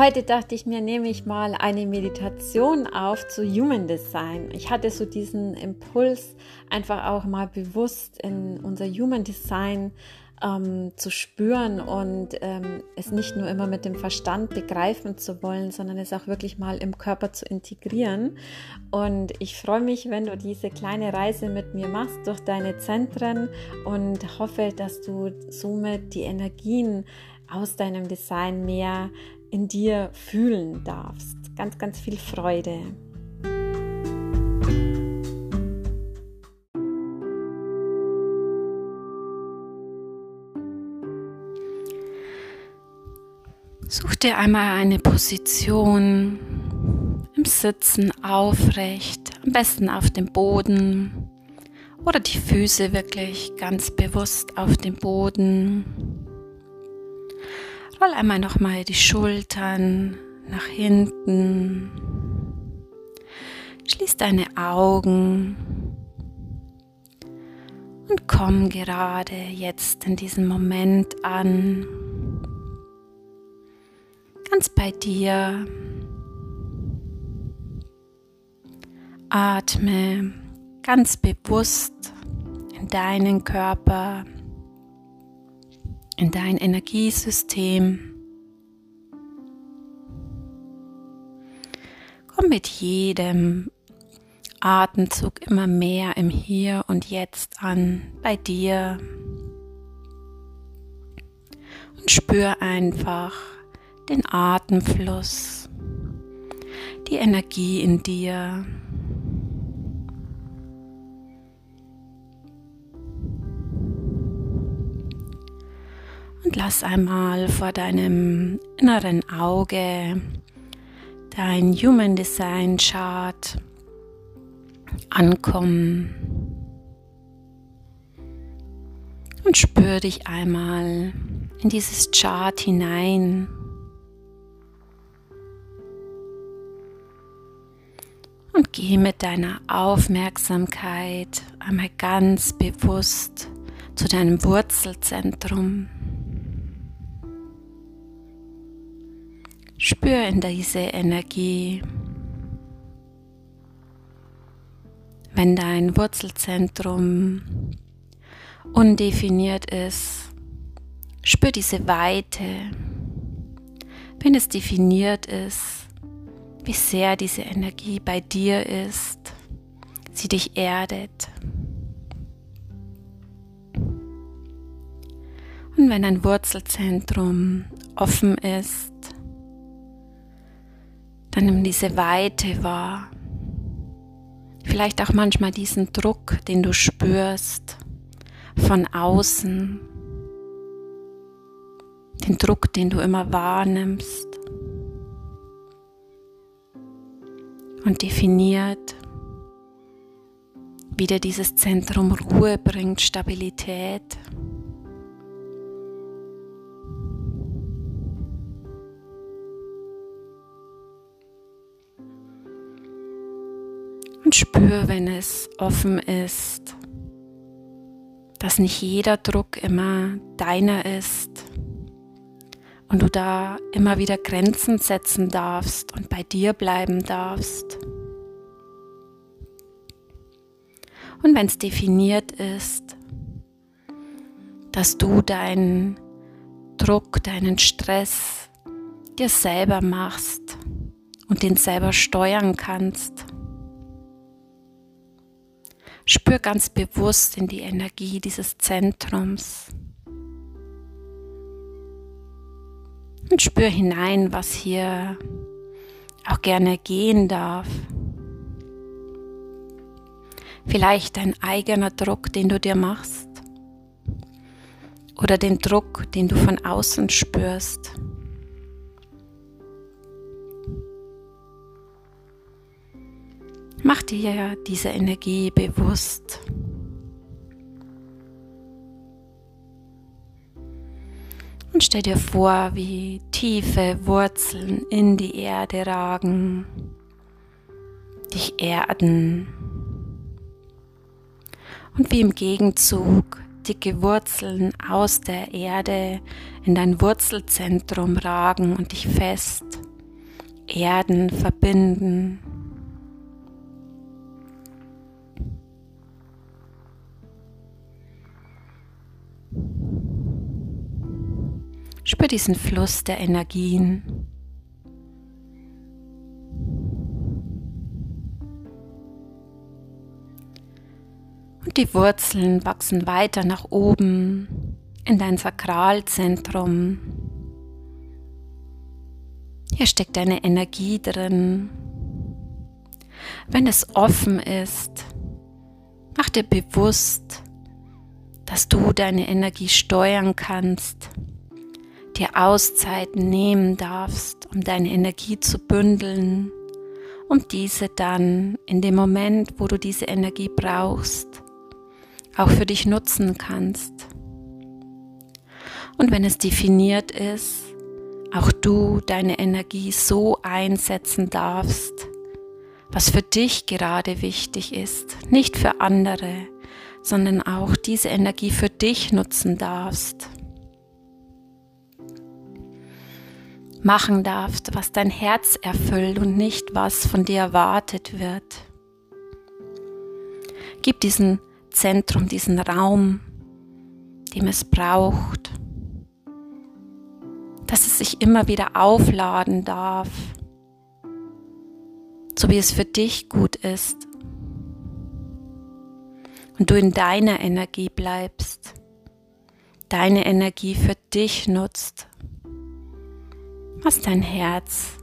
Heute dachte ich mir, nehme ich mal eine Meditation auf zu Human Design. Ich hatte so diesen Impuls, einfach auch mal bewusst in unser Human Design ähm, zu spüren und ähm, es nicht nur immer mit dem Verstand begreifen zu wollen, sondern es auch wirklich mal im Körper zu integrieren. Und ich freue mich, wenn du diese kleine Reise mit mir machst durch deine Zentren und hoffe, dass du somit die Energien aus deinem Design mehr in dir fühlen darfst. Ganz, ganz viel Freude. Such dir einmal eine Position im Sitzen aufrecht, am besten auf dem Boden oder die Füße wirklich ganz bewusst auf dem Boden. Roll einmal nochmal die Schultern nach hinten. Schließ deine Augen und komm gerade jetzt in diesem Moment an ganz bei dir. Atme ganz bewusst in deinen Körper, in dein Energiesystem. Komm mit jedem Atemzug immer mehr im Hier und Jetzt an, bei dir. Und spür einfach, den Atemfluss, die Energie in dir. Lass einmal vor deinem inneren Auge dein Human Design Chart ankommen. Und spür dich einmal in dieses Chart hinein. Und geh mit deiner Aufmerksamkeit einmal ganz bewusst zu deinem Wurzelzentrum. Spür in diese Energie. Wenn dein Wurzelzentrum undefiniert ist, spür diese Weite. Wenn es definiert ist, wie sehr diese Energie bei dir ist, sie dich erdet. Und wenn ein Wurzelzentrum offen ist, dann nimm diese Weite wahr. Vielleicht auch manchmal diesen Druck, den du spürst von außen. Den Druck, den du immer wahrnimmst. und definiert, wieder dieses Zentrum Ruhe bringt, Stabilität. Und spür, wenn es offen ist, dass nicht jeder Druck immer deiner ist und du da immer wieder Grenzen setzen darfst und bei dir bleiben darfst. Und wenn es definiert ist, dass du deinen Druck, deinen Stress dir selber machst und den selber steuern kannst. Spür ganz bewusst in die Energie dieses Zentrums. Und spür hinein, was hier auch gerne gehen darf. Vielleicht dein eigener Druck, den du dir machst. Oder den Druck, den du von außen spürst. Mach dir diese Energie bewusst. Und stell dir vor, wie tiefe Wurzeln in die Erde ragen, dich erden. Und wie im Gegenzug dicke Wurzeln aus der Erde in dein Wurzelzentrum ragen und dich fest erden, verbinden. Spür diesen Fluss der Energien. Und die Wurzeln wachsen weiter nach oben in dein Sakralzentrum. Hier steckt deine Energie drin. Wenn es offen ist, mach dir bewusst, dass du deine Energie steuern kannst, dir Auszeiten nehmen darfst, um deine Energie zu bündeln, um diese dann in dem Moment, wo du diese Energie brauchst, auch für dich nutzen kannst. Und wenn es definiert ist, auch du deine Energie so einsetzen darfst, was für dich gerade wichtig ist, nicht für andere, sondern auch diese Energie für dich nutzen darfst. Machen darfst, was dein Herz erfüllt und nicht was von dir erwartet wird. Gib diesem Zentrum, diesen Raum, dem es braucht, dass es sich immer wieder aufladen darf, so wie es für dich gut ist und du in deiner Energie bleibst, deine Energie für dich nutzt, was dein Herz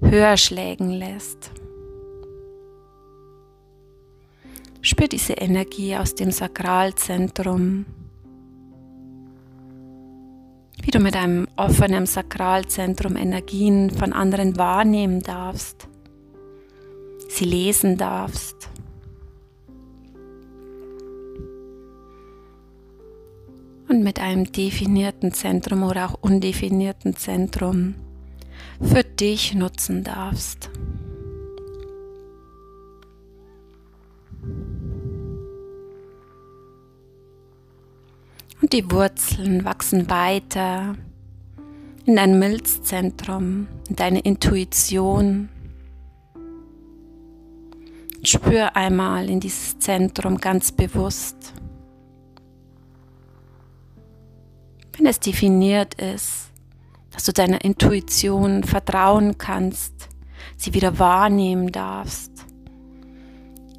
höher schlägen lässt. Spür diese Energie aus dem Sakralzentrum, wie du mit einem offenen Sakralzentrum Energien von anderen wahrnehmen darfst, sie lesen darfst und mit einem definierten Zentrum oder auch undefinierten Zentrum für dich nutzen darfst. Und die Wurzeln wachsen weiter in dein Milzzentrum, in deine Intuition. Spür einmal in dieses Zentrum ganz bewusst. wenn es definiert ist, dass du deiner Intuition vertrauen kannst, sie wieder wahrnehmen darfst,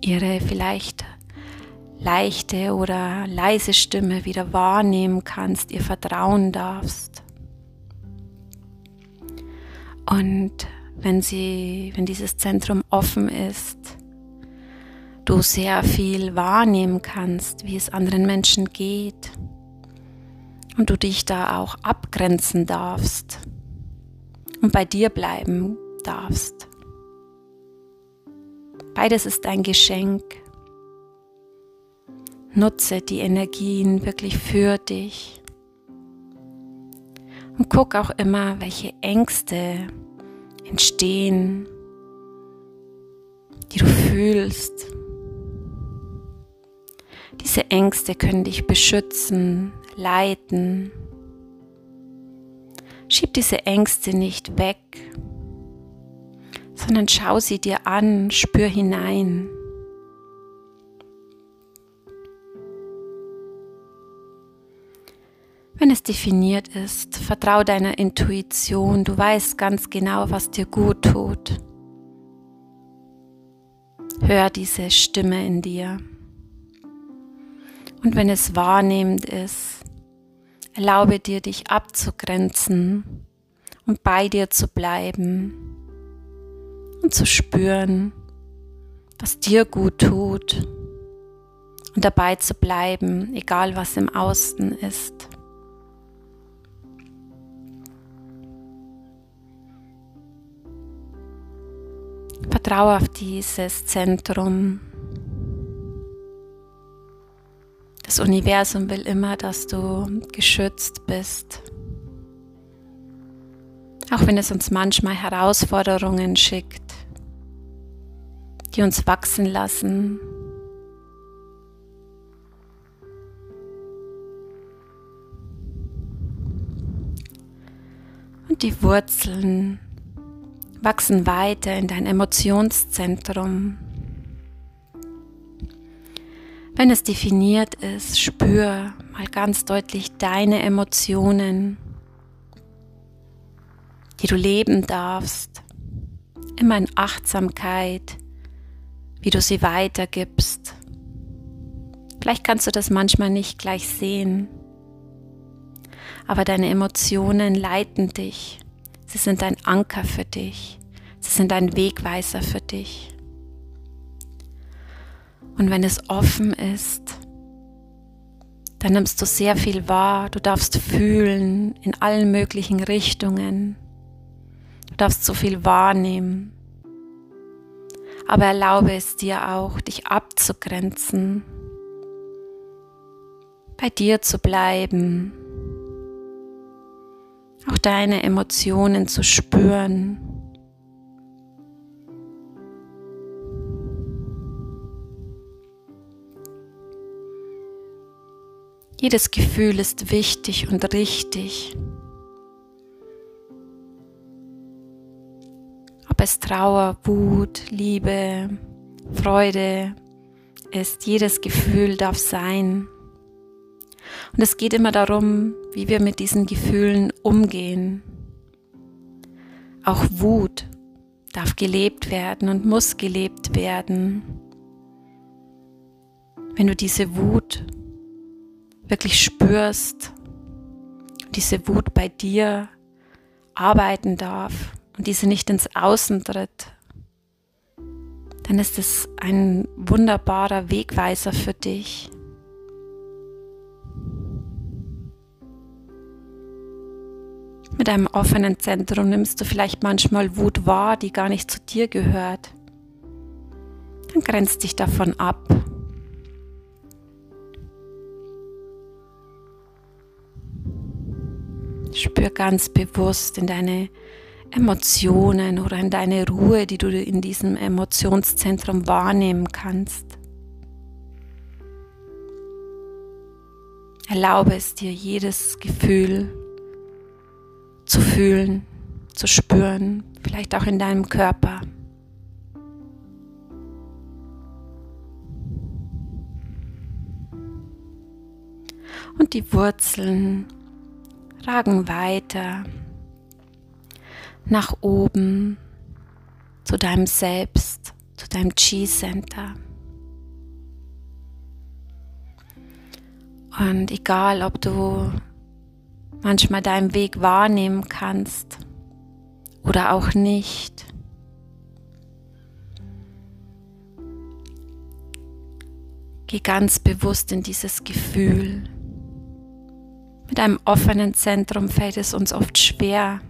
ihre vielleicht leichte oder leise Stimme wieder wahrnehmen kannst, ihr vertrauen darfst. Und wenn sie, wenn dieses Zentrum offen ist, du sehr viel wahrnehmen kannst, wie es anderen Menschen geht, und du dich da auch abgrenzen darfst und bei dir bleiben darfst. Beides ist ein Geschenk. Nutze die Energien wirklich für dich. Und guck auch immer, welche Ängste entstehen, die du fühlst. Diese Ängste können dich beschützen, leiten. Schieb diese Ängste nicht weg, sondern schau sie dir an, spür hinein. Wenn es definiert ist, vertrau deiner Intuition, du weißt ganz genau, was dir gut tut. Hör diese Stimme in dir. Und wenn es wahrnehmend ist, erlaube dir, dich abzugrenzen und bei dir zu bleiben und zu spüren, was dir gut tut und dabei zu bleiben, egal was im Außen ist. Vertraue auf dieses Zentrum Das Universum will immer, dass du geschützt bist. Auch wenn es uns manchmal Herausforderungen schickt, die uns wachsen lassen. Und die Wurzeln wachsen weiter in dein Emotionszentrum. Wenn es definiert ist, spür mal ganz deutlich deine Emotionen, die du leben darfst, immer in Achtsamkeit, wie du sie weitergibst. Vielleicht kannst du das manchmal nicht gleich sehen, aber deine Emotionen leiten dich. Sie sind ein Anker für dich. Sie sind ein Wegweiser für dich. Und wenn es offen ist, dann nimmst du sehr viel wahr. Du darfst fühlen in allen möglichen Richtungen. Du darfst so viel wahrnehmen. Aber erlaube es dir auch, dich abzugrenzen, bei dir zu bleiben, auch deine Emotionen zu spüren. Jedes Gefühl ist wichtig und richtig. Ob es Trauer, Wut, Liebe, Freude ist, jedes Gefühl darf sein. Und es geht immer darum, wie wir mit diesen Gefühlen umgehen. Auch Wut darf gelebt werden und muss gelebt werden. Wenn du diese Wut wirklich spürst, diese Wut bei dir arbeiten darf und diese nicht ins Außen tritt, dann ist es ein wunderbarer Wegweiser für dich. Mit einem offenen Zentrum nimmst du vielleicht manchmal Wut wahr, die gar nicht zu dir gehört. Dann grenzt dich davon ab Spür ganz bewusst in deine Emotionen oder in deine Ruhe, die du in diesem Emotionszentrum wahrnehmen kannst. Erlaube es dir, jedes Gefühl zu fühlen, zu spüren, vielleicht auch in deinem Körper. Und die Wurzeln ragen weiter nach oben zu deinem Selbst, zu deinem Chi-Center. Und egal, ob du manchmal deinen Weg wahrnehmen kannst oder auch nicht, geh ganz bewusst in dieses Gefühl. Mit einem offenen Zentrum fällt es uns oft schwer,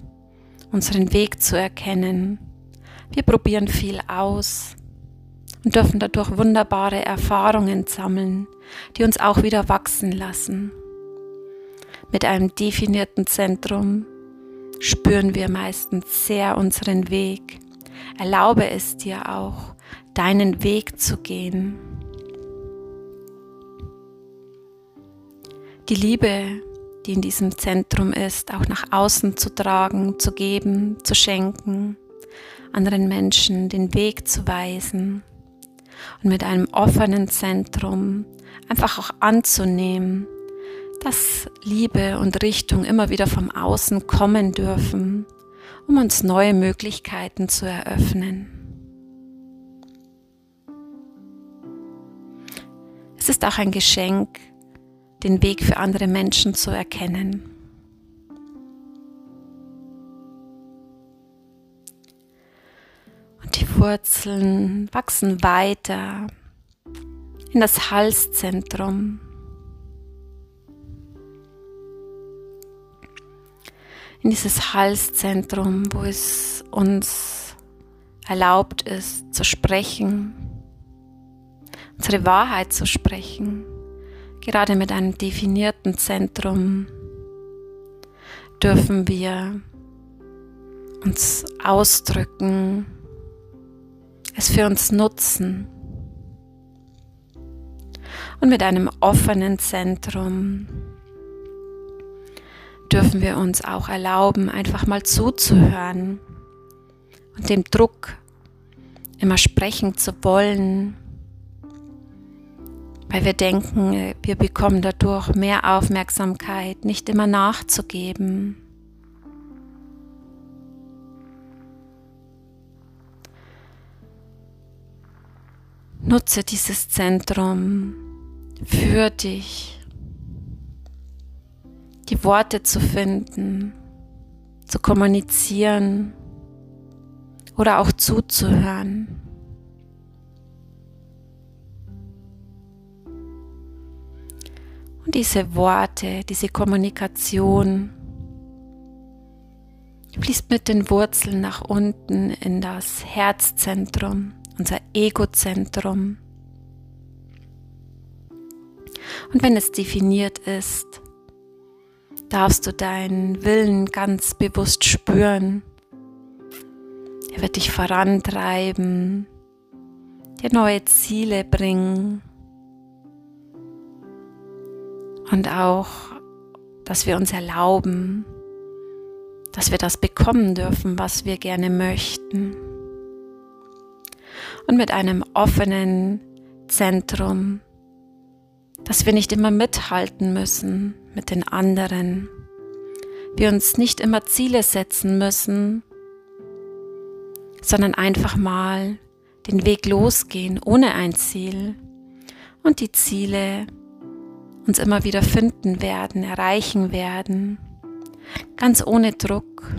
unseren Weg zu erkennen. Wir probieren viel aus und dürfen dadurch wunderbare Erfahrungen sammeln, die uns auch wieder wachsen lassen. Mit einem definierten Zentrum spüren wir meistens sehr unseren Weg. Erlaube es dir auch, deinen Weg zu gehen. Die Liebe die in diesem Zentrum ist, auch nach außen zu tragen, zu geben, zu schenken, anderen Menschen den Weg zu weisen und mit einem offenen Zentrum einfach auch anzunehmen, dass Liebe und Richtung immer wieder vom Außen kommen dürfen, um uns neue Möglichkeiten zu eröffnen. Es ist auch ein Geschenk, den Weg für andere Menschen zu erkennen. Und die Wurzeln wachsen weiter in das Halszentrum. In dieses Halszentrum, wo es uns erlaubt ist zu sprechen, unsere Wahrheit zu sprechen Gerade mit einem definierten Zentrum dürfen wir uns ausdrücken, es für uns nutzen. Und mit einem offenen Zentrum dürfen wir uns auch erlauben, einfach mal zuzuhören und dem Druck, immer sprechen zu wollen, weil wir denken, wir bekommen dadurch mehr Aufmerksamkeit, nicht immer nachzugeben. Nutze dieses Zentrum für dich, die Worte zu finden, zu kommunizieren oder auch zuzuhören. Und diese Worte, diese Kommunikation fließt mit den Wurzeln nach unten in das Herzzentrum, unser Egozentrum. Und wenn es definiert ist, darfst du deinen Willen ganz bewusst spüren. Er wird dich vorantreiben, dir neue Ziele bringen und auch, dass wir uns erlauben, dass wir das bekommen dürfen, was wir gerne möchten. Und mit einem offenen Zentrum, dass wir nicht immer mithalten müssen mit den anderen, wir uns nicht immer Ziele setzen müssen, sondern einfach mal den Weg losgehen ohne ein Ziel und die Ziele uns immer wieder finden werden, erreichen werden, ganz ohne Druck.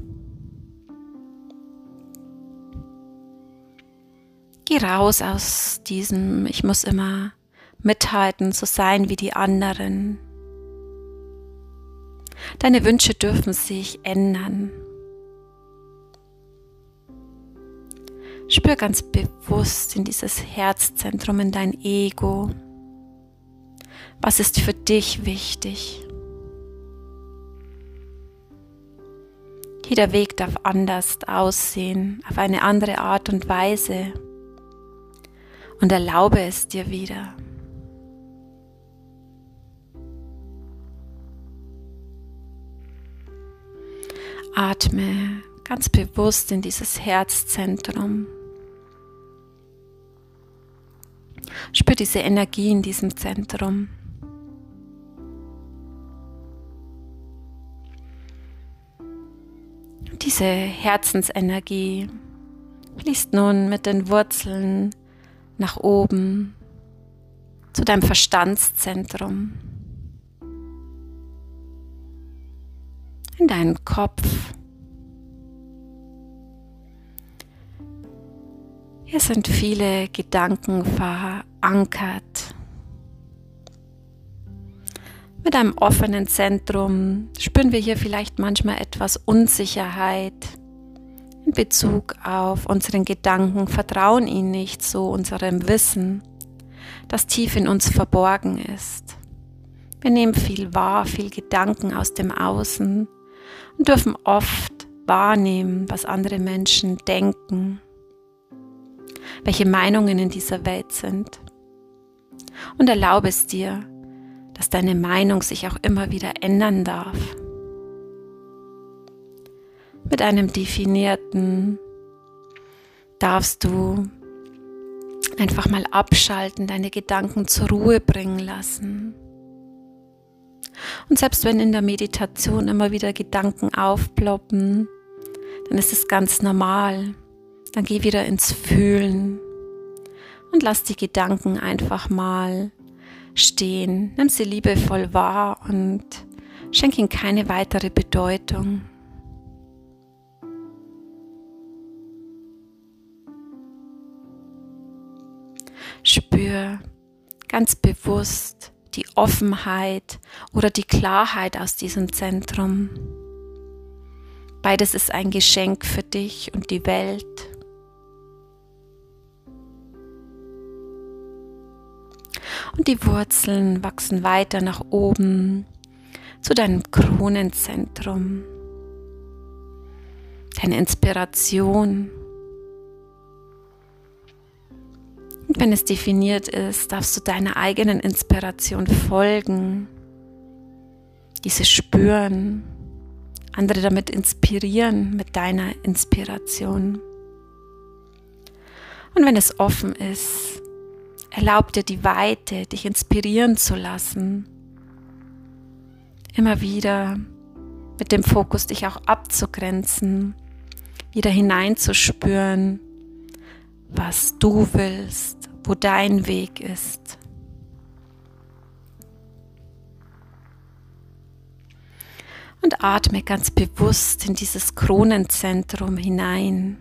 Geh raus aus diesem, ich muss immer mithalten, so sein wie die anderen. Deine Wünsche dürfen sich ändern. Spür ganz bewusst in dieses Herzzentrum, in dein Ego. Was ist für dich wichtig? Jeder Weg darf anders aussehen, auf eine andere Art und Weise. Und erlaube es dir wieder. Atme ganz bewusst in dieses Herzzentrum. Spür diese Energie in diesem Zentrum. Diese Herzensenergie fließt nun mit den Wurzeln nach oben zu deinem Verstandszentrum, in deinen Kopf. Hier sind viele Gedanken verankert. Mit einem offenen Zentrum spüren wir hier vielleicht manchmal etwas Unsicherheit in Bezug auf unseren Gedanken, vertrauen ihnen nicht so unserem Wissen, das tief in uns verborgen ist. Wir nehmen viel wahr, viel Gedanken aus dem Außen und dürfen oft wahrnehmen, was andere Menschen denken, welche Meinungen in dieser Welt sind. Und erlaube es dir, dass deine Meinung sich auch immer wieder ändern darf. Mit einem definierten darfst du einfach mal abschalten, deine Gedanken zur Ruhe bringen lassen. Und selbst wenn in der Meditation immer wieder Gedanken aufploppen, dann ist es ganz normal. Dann geh wieder ins Fühlen und lass die Gedanken einfach mal stehen. Nimm sie liebevoll wahr und schenk ihnen keine weitere Bedeutung. Spür ganz bewusst die Offenheit oder die Klarheit aus diesem Zentrum. Beides ist ein Geschenk für dich und die Welt. Und die Wurzeln wachsen weiter nach oben zu deinem Kronenzentrum, deine Inspiration. Und wenn es definiert ist, darfst du deiner eigenen Inspiration folgen, diese spüren, andere damit inspirieren mit deiner Inspiration. Und wenn es offen ist, erlaub dir die Weite, dich inspirieren zu lassen. Immer wieder mit dem Fokus, dich auch abzugrenzen, wieder hineinzuspüren, was du willst, wo dein Weg ist. Und atme ganz bewusst in dieses Kronenzentrum hinein.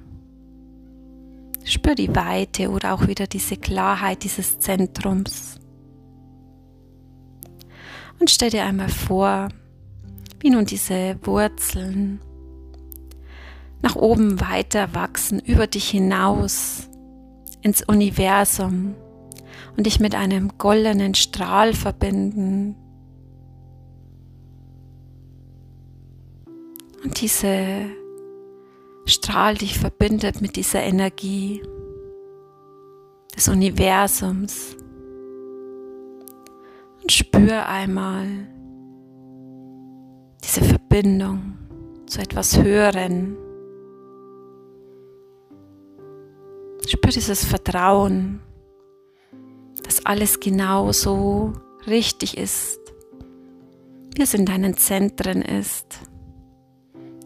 Spür die Weite oder auch wieder diese Klarheit dieses Zentrums. Und stell dir einmal vor, wie nun diese Wurzeln nach oben weiter wachsen, über dich hinaus ins Universum und dich mit einem goldenen Strahl verbinden. Und diese Strahl dich verbindet mit dieser Energie des Universums. Und spür einmal diese Verbindung zu etwas Höheren. Spür dieses Vertrauen, dass alles genau so richtig ist, wie es in deinen Zentren ist,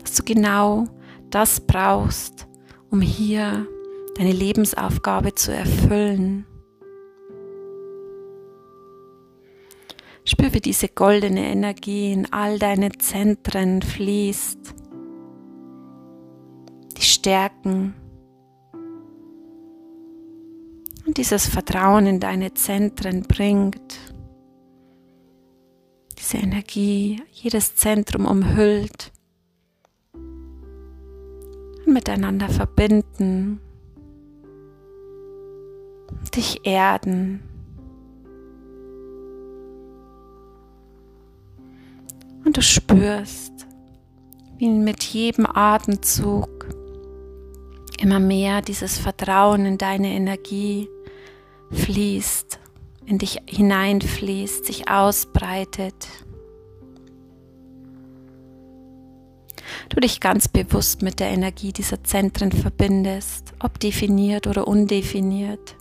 dass du genau das brauchst, um hier deine Lebensaufgabe zu erfüllen. Spür, wie diese goldene Energie in all deine Zentren fließt, die Stärken, und dieses Vertrauen in deine Zentren bringt, diese Energie jedes Zentrum umhüllt miteinander verbinden, dich erden. Und du spürst, wie mit jedem Atemzug immer mehr dieses Vertrauen in deine Energie fließt, in dich hineinfließt, sich ausbreitet. Du dich ganz bewusst mit der Energie dieser Zentren verbindest, ob definiert oder undefiniert.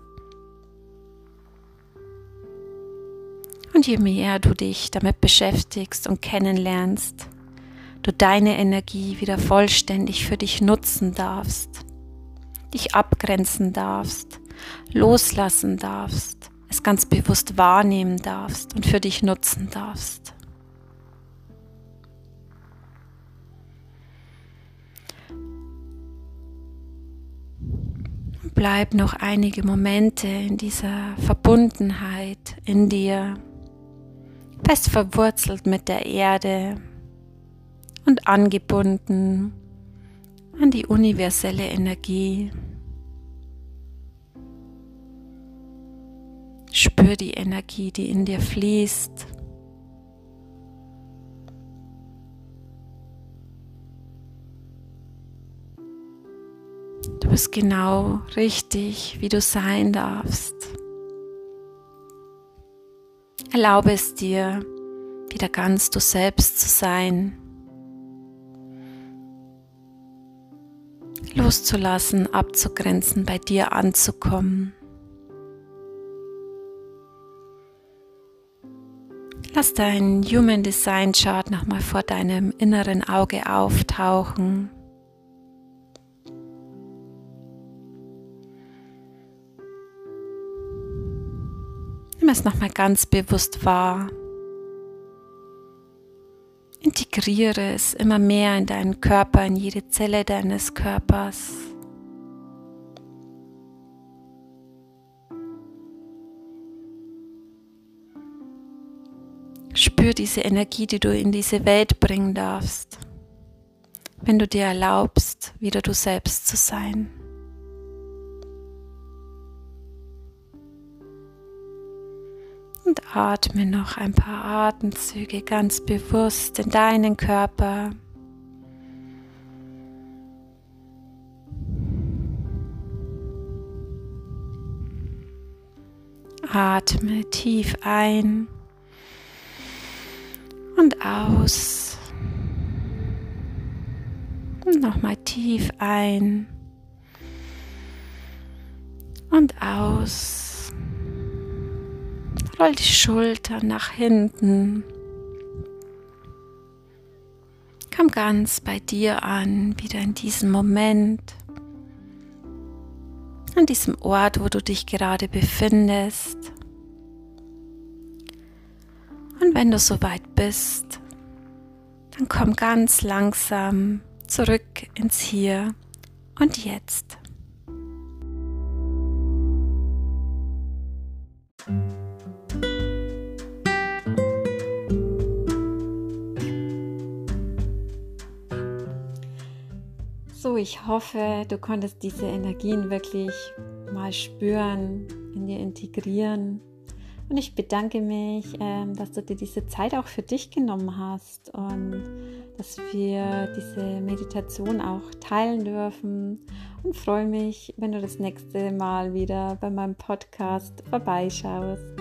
Und je mehr du dich damit beschäftigst und kennenlernst, du deine Energie wieder vollständig für dich nutzen darfst, dich abgrenzen darfst, loslassen darfst, es ganz bewusst wahrnehmen darfst und für dich nutzen darfst. Bleib noch einige Momente in dieser Verbundenheit in dir, fest verwurzelt mit der Erde und angebunden an die universelle Energie. Spür die Energie, die in dir fließt. Du bist genau richtig, wie du sein darfst. Erlaube es dir, wieder ganz du selbst zu sein. Loszulassen, abzugrenzen, bei dir anzukommen. Lass dein Human Design Chart nochmal vor deinem inneren Auge auftauchen. Es nochmal ganz bewusst wahr. Integriere es immer mehr in deinen Körper, in jede Zelle deines Körpers. Spür diese Energie, die du in diese Welt bringen darfst, wenn du dir erlaubst, wieder du selbst zu sein. Und atme noch ein paar Atemzüge ganz bewusst in deinen Körper. Atme tief ein und aus. Und nochmal tief ein und aus. Roll die Schultern nach hinten. Komm ganz bei dir an, wieder in diesem Moment, an diesem Ort, wo du dich gerade befindest. Und wenn du soweit bist, dann komm ganz langsam zurück ins Hier und Jetzt. Ich hoffe, du konntest diese Energien wirklich mal spüren, in dir integrieren. Und ich bedanke mich, ähm, dass du dir diese Zeit auch für dich genommen hast und dass wir diese Meditation auch teilen dürfen. Und freue mich, wenn du das nächste Mal wieder bei meinem Podcast vorbeischaust.